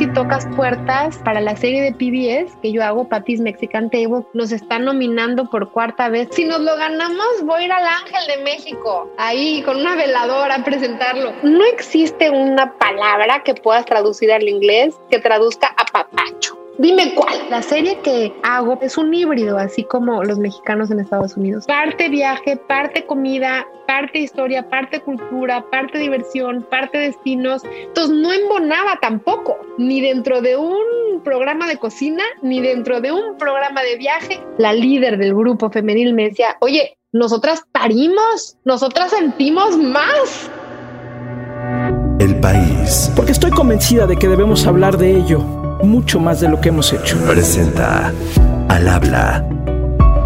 y tocas puertas para la serie de PBS que yo hago, Patty's Mexican Table. Nos están nominando por cuarta vez. Si nos lo ganamos, voy a ir al Ángel de México, ahí con una veladora a presentarlo. No existe una palabra que puedas traducir al inglés que traduzca a papacho. Dime cuál. La serie que hago es un híbrido, así como los mexicanos en Estados Unidos. Parte viaje, parte comida, parte historia, parte cultura, parte diversión, parte destinos. Entonces no embonaba tampoco, ni dentro de un programa de cocina, ni dentro de un programa de viaje. La líder del grupo femenil me decía, oye, nosotras parimos, nosotras sentimos más. El país. Porque estoy convencida de que debemos hablar de ello mucho más de lo que hemos hecho. Presenta Al habla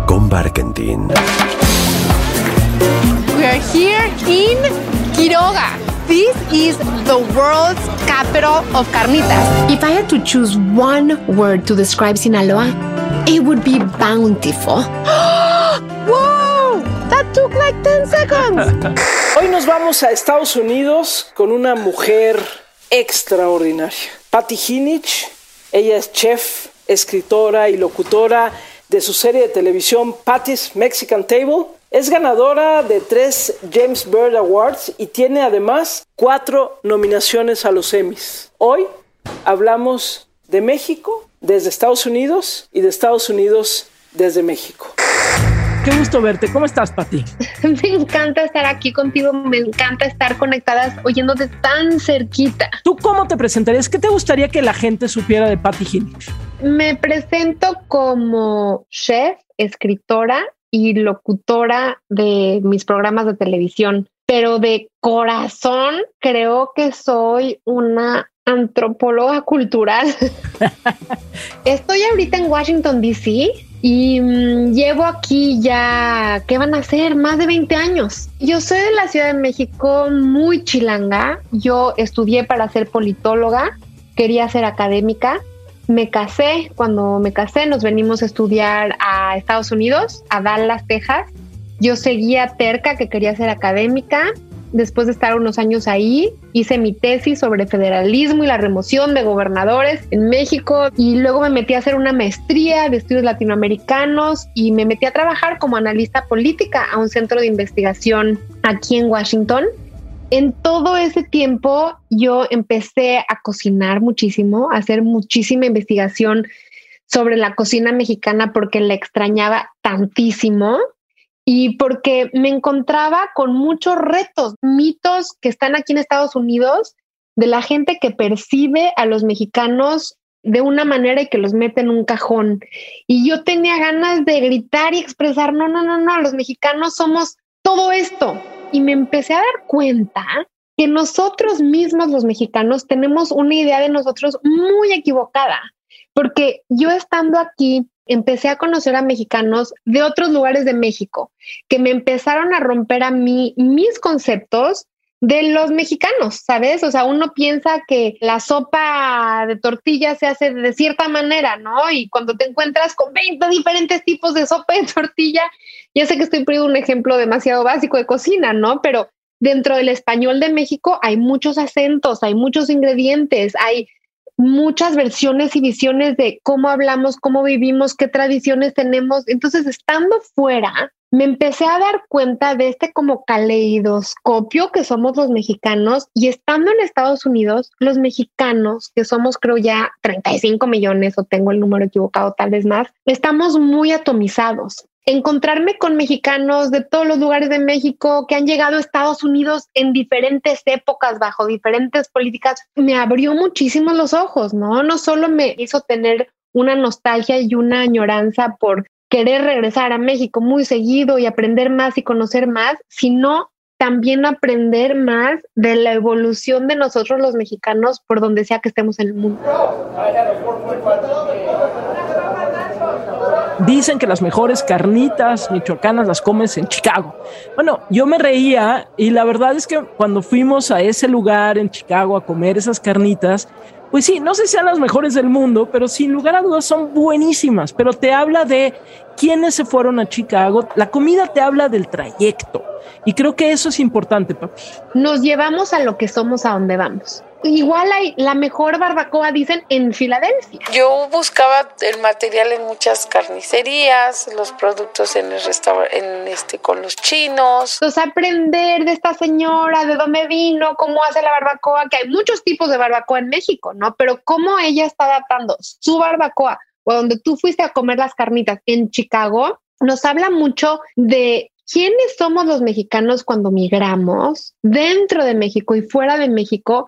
con Barkentin. We are here in Quiroga. This is the world's capital of carnitas. If I had to choose one word to describe Sinaloa, it would be bountiful. ¡Wow! That took like 10 seconds. Hoy nos vamos a Estados Unidos con una mujer extraordinaria. Patty Hinich ella es chef, escritora y locutora de su serie de televisión Patty's Mexican Table. Es ganadora de tres James Bird Awards y tiene además cuatro nominaciones a los Emmys. Hoy hablamos de México desde Estados Unidos y de Estados Unidos desde México. Qué gusto verte. ¿Cómo estás, Pati? Me encanta estar aquí contigo. Me encanta estar conectadas, oyéndote tan cerquita. ¿Tú cómo te presentarías? ¿Qué te gustaría que la gente supiera de Patti Hinich? Me presento como chef, escritora y locutora de mis programas de televisión, pero de corazón creo que soy una antropóloga cultural. Estoy ahorita en Washington, D.C. Y mm, llevo aquí ya, ¿qué van a ser? Más de 20 años. Yo soy de la Ciudad de México, muy chilanga. Yo estudié para ser politóloga, quería ser académica. Me casé, cuando me casé nos venimos a estudiar a Estados Unidos, a Dallas, Texas. Yo seguía terca que quería ser académica después de estar unos años ahí, hice mi tesis sobre federalismo y la remoción de gobernadores en México y luego me metí a hacer una maestría de estudios latinoamericanos y me metí a trabajar como analista política a un centro de investigación aquí en Washington. En todo ese tiempo yo empecé a cocinar muchísimo, a hacer muchísima investigación sobre la cocina mexicana porque la extrañaba tantísimo y porque me encontraba con muchos retos, mitos que están aquí en Estados Unidos de la gente que percibe a los mexicanos de una manera y que los mete en un cajón. Y yo tenía ganas de gritar y expresar, no, no, no, no, los mexicanos somos todo esto. Y me empecé a dar cuenta que nosotros mismos los mexicanos tenemos una idea de nosotros muy equivocada, porque yo estando aquí empecé a conocer a mexicanos de otros lugares de México que me empezaron a romper a mí mis conceptos de los mexicanos, ¿sabes? O sea, uno piensa que la sopa de tortilla se hace de cierta manera, ¿no? Y cuando te encuentras con 20 diferentes tipos de sopa de tortilla, ya sé que estoy poniendo un ejemplo demasiado básico de cocina, ¿no? Pero dentro del español de México hay muchos acentos, hay muchos ingredientes, hay muchas versiones y visiones de cómo hablamos, cómo vivimos, qué tradiciones tenemos. Entonces, estando fuera, me empecé a dar cuenta de este como caleidoscopio que somos los mexicanos y estando en Estados Unidos, los mexicanos, que somos creo ya 35 millones o tengo el número equivocado tal vez más, estamos muy atomizados encontrarme con mexicanos de todos los lugares de México que han llegado a Estados Unidos en diferentes épocas, bajo diferentes políticas, me abrió muchísimo los ojos, ¿no? No solo me hizo tener una nostalgia y una añoranza por querer regresar a México muy seguido y aprender más y conocer más, sino también aprender más de la evolución de nosotros los mexicanos por donde sea que estemos en el mundo. Dicen que las mejores carnitas michoacanas las comes en Chicago. Bueno, yo me reía y la verdad es que cuando fuimos a ese lugar en Chicago a comer esas carnitas, pues sí, no sé si sean las mejores del mundo, pero sin lugar a dudas son buenísimas, pero te habla de quiénes se fueron a Chicago, la comida te habla del trayecto y creo que eso es importante, papi. Nos llevamos a lo que somos a donde vamos igual hay la mejor barbacoa, dicen, en Filadelfia. Yo buscaba el material en muchas carnicerías, los productos en el restaurante, en este, con los chinos. Entonces, aprender de esta señora, de dónde vino, cómo hace la barbacoa, que hay muchos tipos de barbacoa en México, ¿no? Pero cómo ella está adaptando su barbacoa o donde tú fuiste a comer las carnitas en Chicago, nos habla mucho de quiénes somos los mexicanos cuando migramos dentro de México y fuera de México,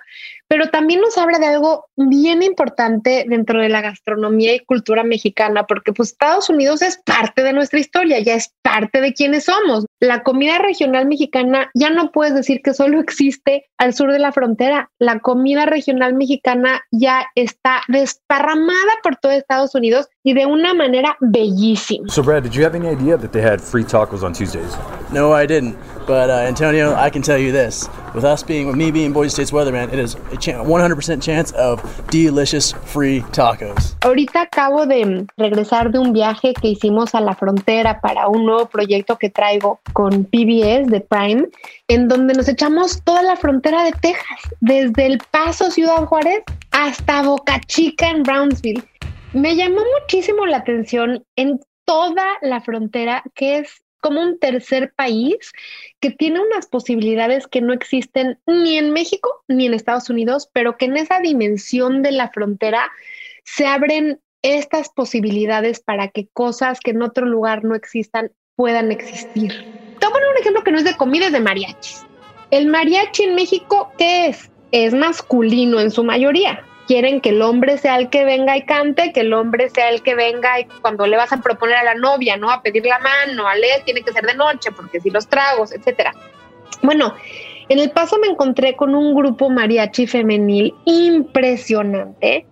pero también nos habla de algo bien importante dentro de la gastronomía y cultura mexicana, porque pues Estados Unidos es parte de nuestra historia, ya es parte de quienes somos. La comida regional mexicana ya no puedes decir que solo existe al sur de la frontera. La comida regional mexicana ya está desparramada por todo Estados Unidos y de una manera bellísima. So Brad, did you have any idea that they had free tacos on Tuesdays? No, I didn't. But uh, Antonio, I can tell you this: with us being, with me being Boise State's weatherman, it is a 100% chance of delicious free tacos. Ahorita acabo de regresar de un viaje que hicimos a la frontera para un nuevo proyecto que traigo con PBS de Prime, en donde nos echamos toda la frontera de Texas, desde El Paso, Ciudad Juárez, hasta Boca Chica en Brownsville. Me llamó muchísimo la atención en toda la frontera, que es como un tercer país que tiene unas posibilidades que no existen ni en México ni en Estados Unidos, pero que en esa dimensión de la frontera se abren estas posibilidades para que cosas que en otro lugar no existan puedan existir. Un ejemplo que no es de comida, es de mariachis. El mariachi en México, ¿qué es? Es masculino en su mayoría quieren que el hombre sea el que venga y cante, que el hombre sea el que venga y cuando le vas a proponer a la novia, ¿no? A pedir la mano, a leer, tiene que ser de noche, porque si los tragos, etcétera. Bueno, en el paso me encontré con un grupo mariachi femenil impresionante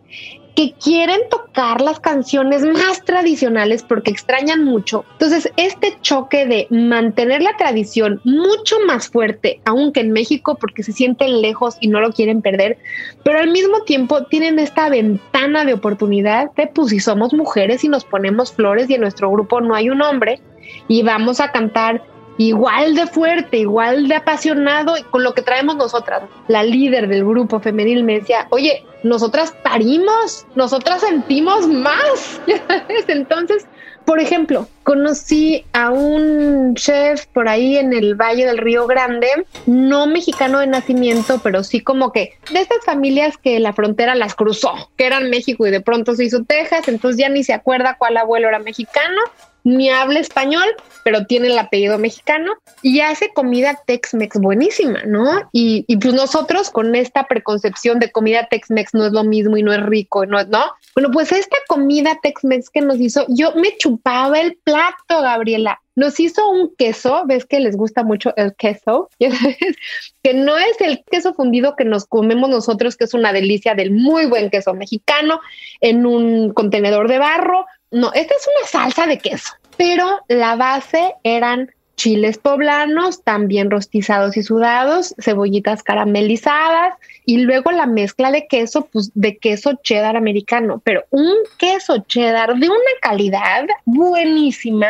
que quieren tocar las canciones más tradicionales porque extrañan mucho. Entonces, este choque de mantener la tradición mucho más fuerte, aunque en México, porque se sienten lejos y no lo quieren perder, pero al mismo tiempo tienen esta ventana de oportunidad de, pues si somos mujeres y nos ponemos flores y en nuestro grupo no hay un hombre y vamos a cantar igual de fuerte, igual de apasionado con lo que traemos nosotras. La líder del grupo femenil me decía, oye, nosotras parimos, nosotras sentimos más. Entonces, por ejemplo, conocí a un chef por ahí en el Valle del Río Grande, no mexicano de nacimiento, pero sí como que de estas familias que la frontera las cruzó, que eran México y de pronto se hizo Texas, entonces ya ni se acuerda cuál abuelo era mexicano ni habla español, pero tiene el apellido mexicano y hace comida Tex-Mex buenísima, ¿no? Y, y, pues nosotros con esta preconcepción de comida Tex-Mex no es lo mismo y no es rico, ¿no? ¿no? Bueno, pues esta comida Tex-Mex que nos hizo, yo me chupaba el plato, Gabriela. Nos hizo un queso, ves que les gusta mucho el queso, que no es el queso fundido que nos comemos nosotros, que es una delicia del muy buen queso mexicano, en un contenedor de barro, no, esta es una salsa de queso, pero la base eran chiles poblanos, también rostizados y sudados, cebollitas caramelizadas y luego la mezcla de queso, pues de queso cheddar americano, pero un queso cheddar de una calidad buenísima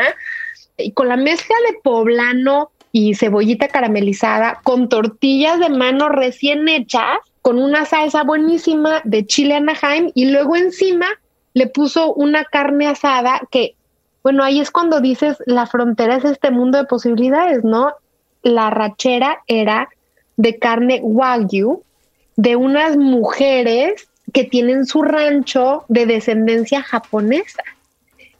y con la mezcla de poblano y cebollita caramelizada, con tortillas de mano recién hechas, con una salsa buenísima de chile Anaheim y luego encima le puso una carne asada que, bueno, ahí es cuando dices, la frontera es este mundo de posibilidades, ¿no? La rachera era de carne wagyu, de unas mujeres que tienen su rancho de descendencia japonesa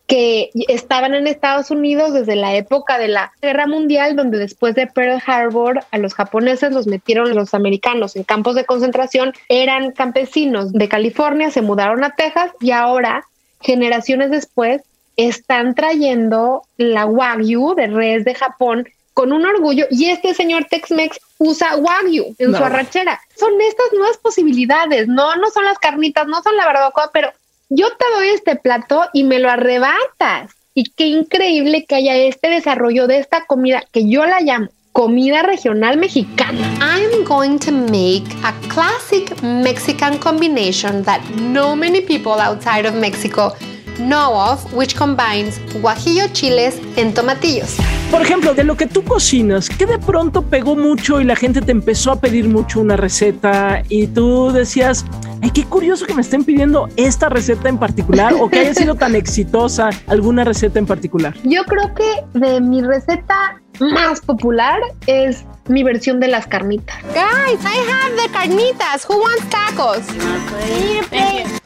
que estaban en Estados Unidos desde la época de la Guerra Mundial, donde después de Pearl Harbor a los japoneses los metieron los americanos en campos de concentración, eran campesinos de California, se mudaron a Texas y ahora, generaciones después, están trayendo la Wagyu de res de Japón con un orgullo y este señor Tex-Mex usa Wagyu en su arrachera. Son estas nuevas posibilidades, no, no son las carnitas, no son la barbacoa, pero yo te doy este plato y me lo arrebatas. Y qué increíble que haya este desarrollo de esta comida que yo la llamo comida regional mexicana. I'm going to make a classic Mexican combination that no many people outside of Mexico know of, which combines guajillo chiles and tomatillos. Por ejemplo, de lo que tú cocinas, ¿qué de pronto pegó mucho y la gente te empezó a pedir mucho una receta y tú decías, ay, qué curioso que me estén pidiendo esta receta en particular o que haya sido tan exitosa alguna receta en particular? Yo creo que de mi receta más popular es mi versión de las carnitas. Guys, I have the carnitas. Who wants tacos?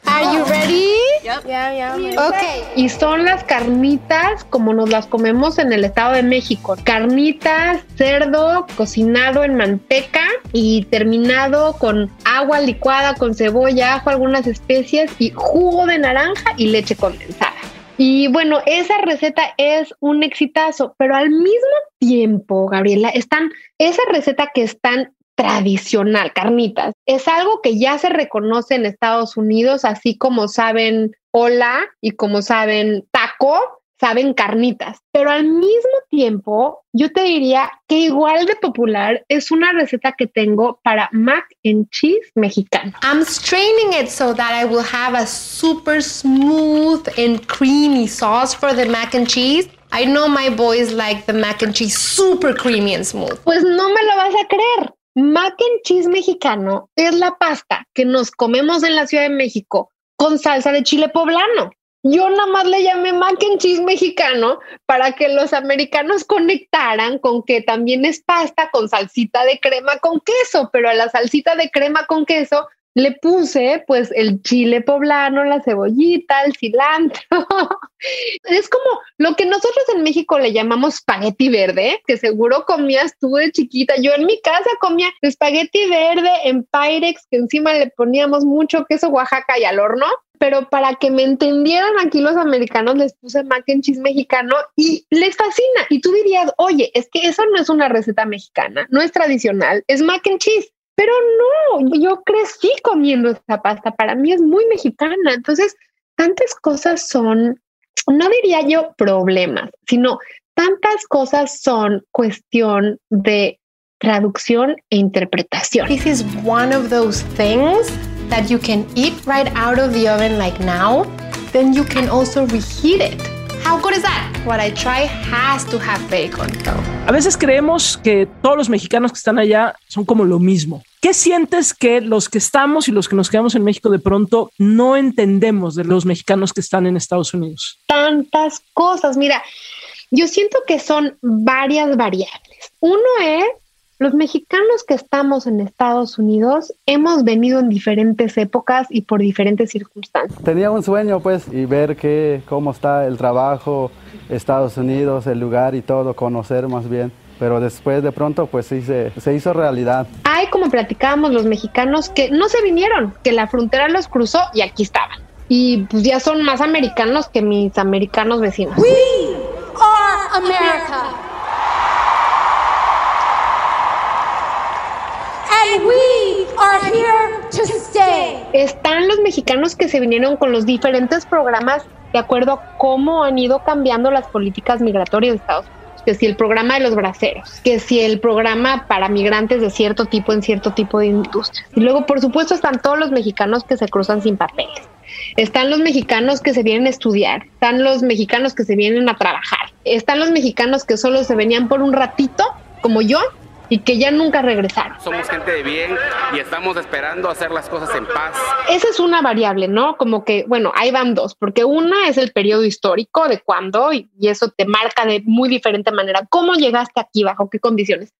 Are you ready? Yep. Yeah, yeah. Okay. Y son las carnitas como nos las comemos en el Estado de México. Carnitas, cerdo cocinado en manteca y terminado con agua licuada con cebolla, ajo, algunas especias y jugo de naranja y leche condensada. Y bueno, esa receta es un exitazo, pero al mismo tiempo, Gabriela, están esa receta que es tan tradicional, carnitas, es algo que ya se reconoce en Estados Unidos, así como saben hola y como saben taco, saben carnitas, pero al mismo tiempo yo te diría que igual de popular es una receta que tengo para mac and cheese mexicano. I'm straining it so that I will have a super smooth and creamy sauce for the mac and cheese. I know my boys like the mac and cheese super creamy and smooth. Pues no me lo vas a creer. Mac and cheese mexicano es la pasta que nos comemos en la Ciudad de México con salsa de chile poblano. Yo nada más le llamé mac and cheese mexicano para que los americanos conectaran con que también es pasta con salsita de crema con queso, pero a la salsita de crema con queso le puse pues el chile poblano, la cebollita, el cilantro. es como lo que nosotros en México le llamamos espagueti verde, que seguro comías tú de chiquita. Yo en mi casa comía espagueti verde en Pyrex, que encima le poníamos mucho queso Oaxaca y al horno. Pero para que me entendieran aquí los americanos les puse mac and cheese mexicano y les fascina. Y tú dirías, oye, es que eso no es una receta mexicana, no es tradicional, es mac and cheese. Pero no, yo crecí comiendo esta pasta, para mí es muy mexicana. Entonces, tantas cosas son, no diría yo problemas, sino tantas cosas son cuestión de traducción e interpretación. This is one of those things that you can eat right out of the oven like now, then you can also reheat it. How good is that? What I try has to have bacon. A veces creemos que todos los mexicanos que están allá son como lo mismo. ¿Qué sientes que los que estamos y los que nos quedamos en México de pronto no entendemos de los mexicanos que están en Estados Unidos? Tantas cosas. Mira, yo siento que son varias variables. Uno es los mexicanos que estamos en Estados Unidos hemos venido en diferentes épocas y por diferentes circunstancias. Tenía un sueño pues y ver que, cómo está el trabajo, Estados Unidos, el lugar y todo, conocer más bien. Pero después de pronto pues sí se, se hizo realidad. Hay como platicábamos los mexicanos que no se vinieron, que la frontera los cruzó y aquí estaban. Y pues ya son más americanos que mis americanos vecinos. We are America. And we are here to stay. Están los mexicanos que se vinieron con los diferentes programas de acuerdo a cómo han ido cambiando las políticas migratorias de Estados Unidos. Que si el programa de los braceros, que si el programa para migrantes de cierto tipo en cierto tipo de industria. Y luego, por supuesto, están todos los mexicanos que se cruzan sin papeles. Están los mexicanos que se vienen a estudiar, están los mexicanos que se vienen a trabajar, están los mexicanos que solo se venían por un ratito, como yo, y que ya nunca regresaron. Somos gente de bien y estamos esperando hacer las cosas en paz. Esa es una variable, ¿no? Como que, bueno, ahí van dos, porque una es el periodo histórico de cuándo y, y eso te marca de muy diferente manera cómo llegaste aquí, bajo qué condiciones.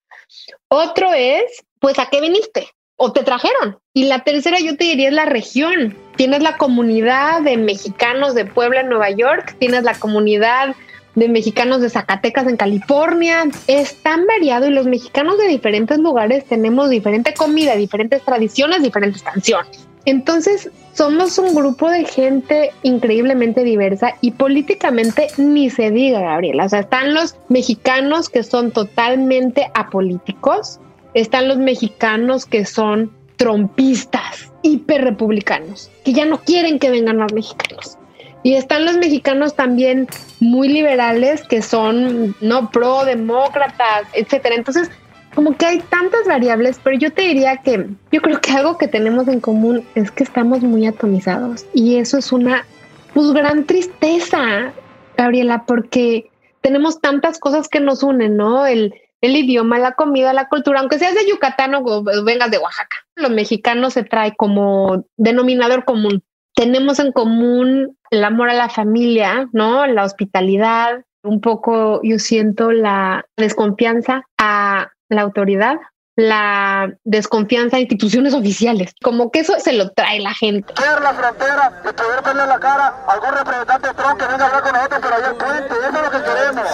Otro es, pues, ¿a qué viniste? o te trajeron. Y la tercera yo te diría es la región. Tienes la comunidad de mexicanos de Puebla Nueva York, tienes la comunidad de mexicanos de Zacatecas en California. Es tan variado y los mexicanos de diferentes lugares tenemos diferente comida, diferentes tradiciones, diferentes canciones. Entonces, somos un grupo de gente increíblemente diversa y políticamente ni se diga, Gabriela. O sea, están los mexicanos que son totalmente apolíticos, están los mexicanos que son trompistas, hiperrepublicanos, que ya no quieren que vengan más mexicanos. Y están los mexicanos también muy liberales que son no pro demócratas, etcétera. Entonces, como que hay tantas variables, pero yo te diría que yo creo que algo que tenemos en común es que estamos muy atomizados y eso es una pues gran tristeza, Gabriela, porque tenemos tantas cosas que nos unen, ¿no? El, el idioma, la comida, la cultura, aunque seas de Yucatán o vengas de Oaxaca. Los mexicanos se trae como denominador común. Tenemos en común el amor a la familia, ¿no? La hospitalidad, un poco yo siento la desconfianza a la autoridad, la desconfianza a instituciones oficiales. Como que eso se lo trae la gente. la frontera y poder verle la cara a algún representante de Trump que venga a hablar con nosotros por allá al puente. Eso es lo que queremos.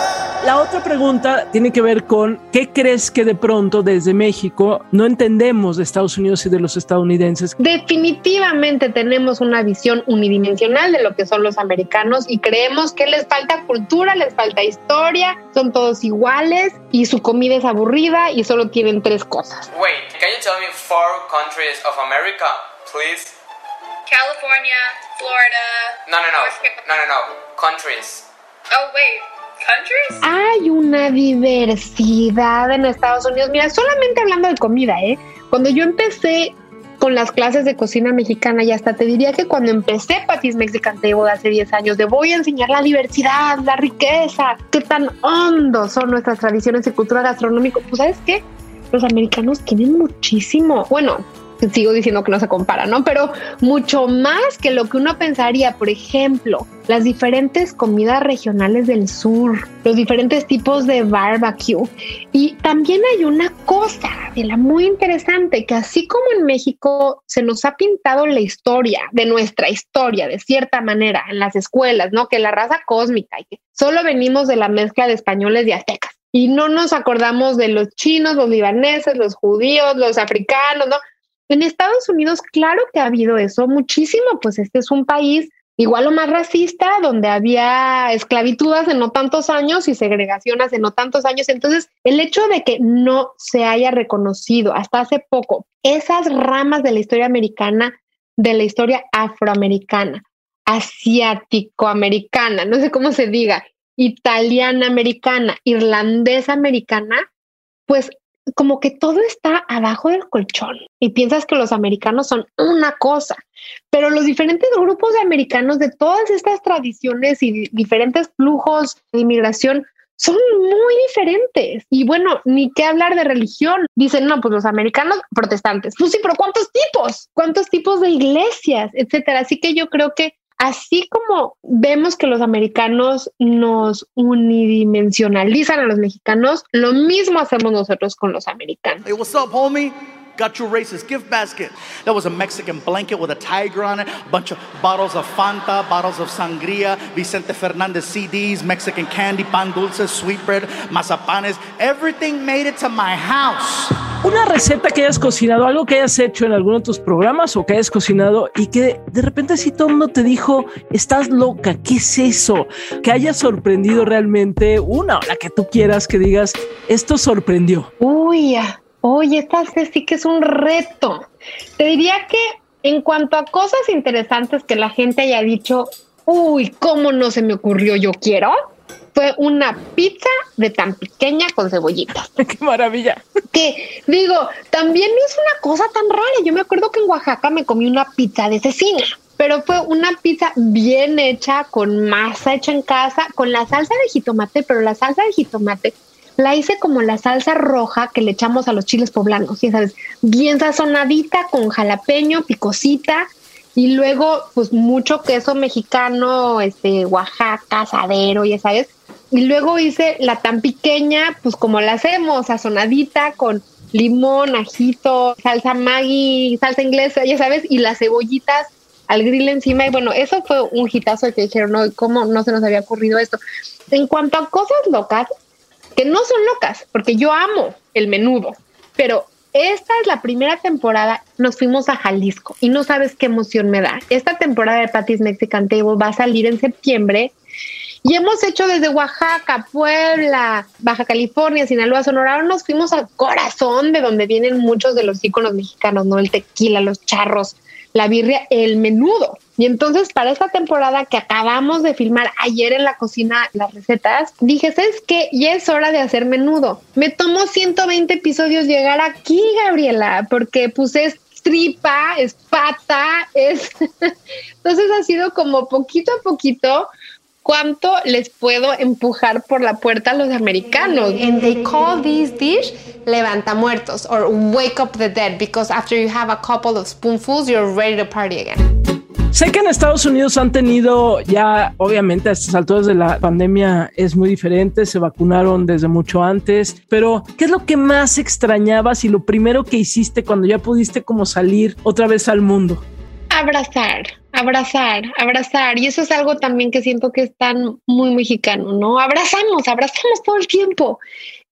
La otra pregunta tiene que ver con qué crees que de pronto desde México no entendemos de Estados Unidos y de los estadounidenses. Definitivamente tenemos una visión unidimensional de lo que son los americanos y creemos que les falta cultura, les falta historia, son todos iguales y su comida es aburrida y solo tienen tres cosas cosas. Wait, can you tell me four countries of America, please? California, Florida. No, no, no. No, no, no. Countries. Oh, wait. Countries? Hay una diversidad en Estados Unidos. Mira, solamente hablando de comida, ¿eh? Cuando yo empecé con las clases de cocina mexicana y hasta te diría que cuando empecé Patis Mexican Table hace 10 años, de voy a enseñar la diversidad, la riqueza, qué tan hondo son nuestras tradiciones y cultura gastronómica, pues sabes qué, los americanos tienen muchísimo, bueno, sigo diciendo que no se compara, ¿no? Pero mucho más que lo que uno pensaría, por ejemplo, las diferentes comidas regionales del sur, los diferentes tipos de barbecue. Y también hay una cosa de la muy interesante, que así como en México se nos ha pintado la historia de nuestra historia, de cierta manera, en las escuelas, ¿no? Que la raza cósmica y que solo venimos de la mezcla de españoles y aztecas y no nos acordamos de los chinos, los libaneses, los judíos, los africanos, ¿no? En Estados Unidos, claro que ha habido eso muchísimo, pues este es un país igual o más racista, donde había esclavitud hace no tantos años y segregación hace no tantos años. Entonces, el hecho de que no se haya reconocido hasta hace poco esas ramas de la historia americana, de la historia afroamericana, asiático-americana, no sé cómo se diga, italiana americana, irlandesa americana, pues como que todo está abajo del colchón y piensas que los americanos son una cosa, pero los diferentes grupos de americanos de todas estas tradiciones y diferentes flujos de inmigración son muy diferentes. Y bueno, ni qué hablar de religión. Dicen, no, pues los americanos protestantes. Pues sí, pero ¿cuántos tipos? ¿Cuántos tipos de iglesias? Etcétera. Así que yo creo que así como vemos que los americanos nos unidimensionalizan a los mexicanos, lo mismo hacemos nosotros con los americanos. Hey, what's up, homie? Got your racist gift basket. That was a Mexican blanket with a tiger on it, a bunch of bottles of Fanta, bottles of sangria, Vicente Fernandez CDs, Mexican candy, pan dulces, sweetbread, mazapanes. Everything made it to my house. Una receta que hayas cocinado, algo que hayas hecho en alguno de tus programas o que hayas cocinado y que de repente si todo el mundo te dijo, estás loca, ¿qué es eso? Que hayas sorprendido realmente una hora que tú quieras que digas, esto sorprendió. Uy, ya. Oye, esta sí que es un reto. Te diría que en cuanto a cosas interesantes que la gente haya dicho, uy, ¿cómo no se me ocurrió yo quiero? Fue una pizza de tan pequeña con cebollitas. ¡Qué maravilla! Que digo, también no es una cosa tan rara. Yo me acuerdo que en Oaxaca me comí una pizza de cecina, pero fue una pizza bien hecha, con masa hecha en casa, con la salsa de jitomate, pero la salsa de jitomate la hice como la salsa roja que le echamos a los chiles poblanos, ya sabes, bien sazonadita con jalapeño, picosita y luego pues mucho queso mexicano, este Oaxaca, asadero, ya sabes. Y luego hice la tan pequeña, pues como la hacemos, sazonadita con limón, ajito, salsa Maggi, salsa inglesa, ya sabes, y las cebollitas al grill encima. Y bueno, eso fue un hitazo que dijeron, no, ¿cómo no se nos había ocurrido esto? En cuanto a cosas locas, que no son locas, porque yo amo el menudo, pero esta es la primera temporada, nos fuimos a Jalisco y no sabes qué emoción me da. Esta temporada de Patty's Mexican Table va a salir en septiembre y hemos hecho desde Oaxaca, Puebla, Baja California, Sinaloa, Sonora. Ahora nos fuimos al corazón de donde vienen muchos de los íconos mexicanos, ¿no? El tequila, los charros, la birria, el menudo. Y entonces para esta temporada que acabamos de filmar ayer en la cocina las recetas, dije, ¿sabes qué? Ya es hora de hacer menudo. Me tomó 120 episodios llegar aquí, Gabriela, porque puse tripa, es pata, es... Entonces ha sido como poquito a poquito cuánto les puedo empujar por la puerta a los americanos. And they call this dish levanta muertos or wake up the dead because after you have a couple of spoonfuls you're ready to party again. Sé que en Estados Unidos han tenido ya, obviamente a estas alturas de la pandemia es muy diferente, se vacunaron desde mucho antes, pero ¿qué es lo que más extrañabas y lo primero que hiciste cuando ya pudiste como salir otra vez al mundo? Abrazar, abrazar, abrazar. Y eso es algo también que siento que es tan muy mexicano, ¿no? Abrazamos, abrazamos todo el tiempo.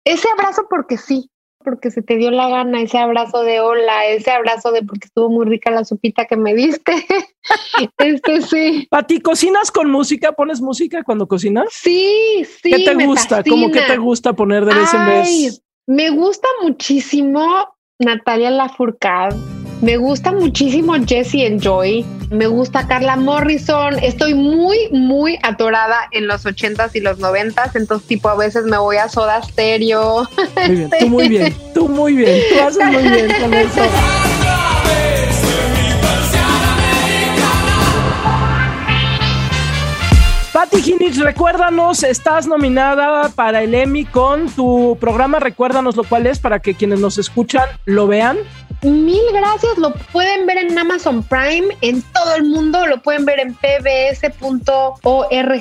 Ese abrazo porque sí, porque se te dio la gana, ese abrazo de hola, ese abrazo de porque estuvo muy rica la sopita que me diste. este sí. Pati, ¿cocinas con música? ¿Pones música cuando cocinas? Sí, sí. ¿Qué te gusta? ¿Cómo que te gusta poner de vez en vez? Me gusta muchísimo Natalia Lafourcade. Me gusta muchísimo Jesse and Joy. Me gusta Carla Morrison. Estoy muy, muy atorada en los ochentas y los noventas. Entonces, tipo, a veces me voy a Soda Stereo. Muy bien, tú muy bien, tú muy bien. Tú haces muy bien con eso. Patti Hinich, recuérdanos, estás nominada para el Emmy con tu programa, recuérdanos lo cual es para que quienes nos escuchan lo vean. Mil gracias, lo pueden ver en Amazon Prime, en todo el mundo, lo pueden ver en pbs.org,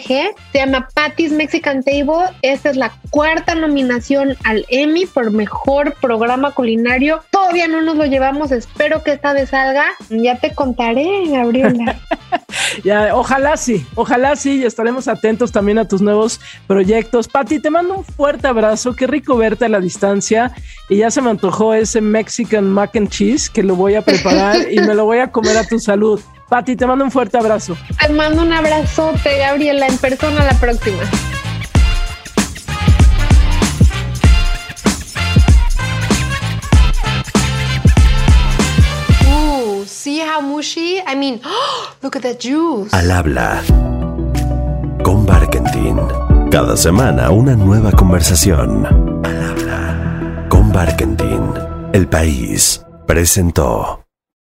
se llama Patty's Mexican Table, esta es la cuarta nominación al Emmy por Mejor Programa Culinario, todavía no nos lo llevamos, espero que esta vez salga, ya te contaré, Gabriela. ojalá sí, ojalá sí, y estaremos atentos también a tus nuevos proyectos. Patti, te mando un fuerte abrazo, qué rico verte a la distancia, y ya se me antojó ese Mexican Mac and cheese que lo voy a preparar y me lo voy a comer a tu salud. Pati, te mando un fuerte abrazo. Te mando un abrazote, Gabriela, en persona la próxima. Ooh, see how mushy? I mean, look at that juice. Al habla con Barkentin. Cada semana una nueva conversación. Al habla con Barkentin. El país presentó.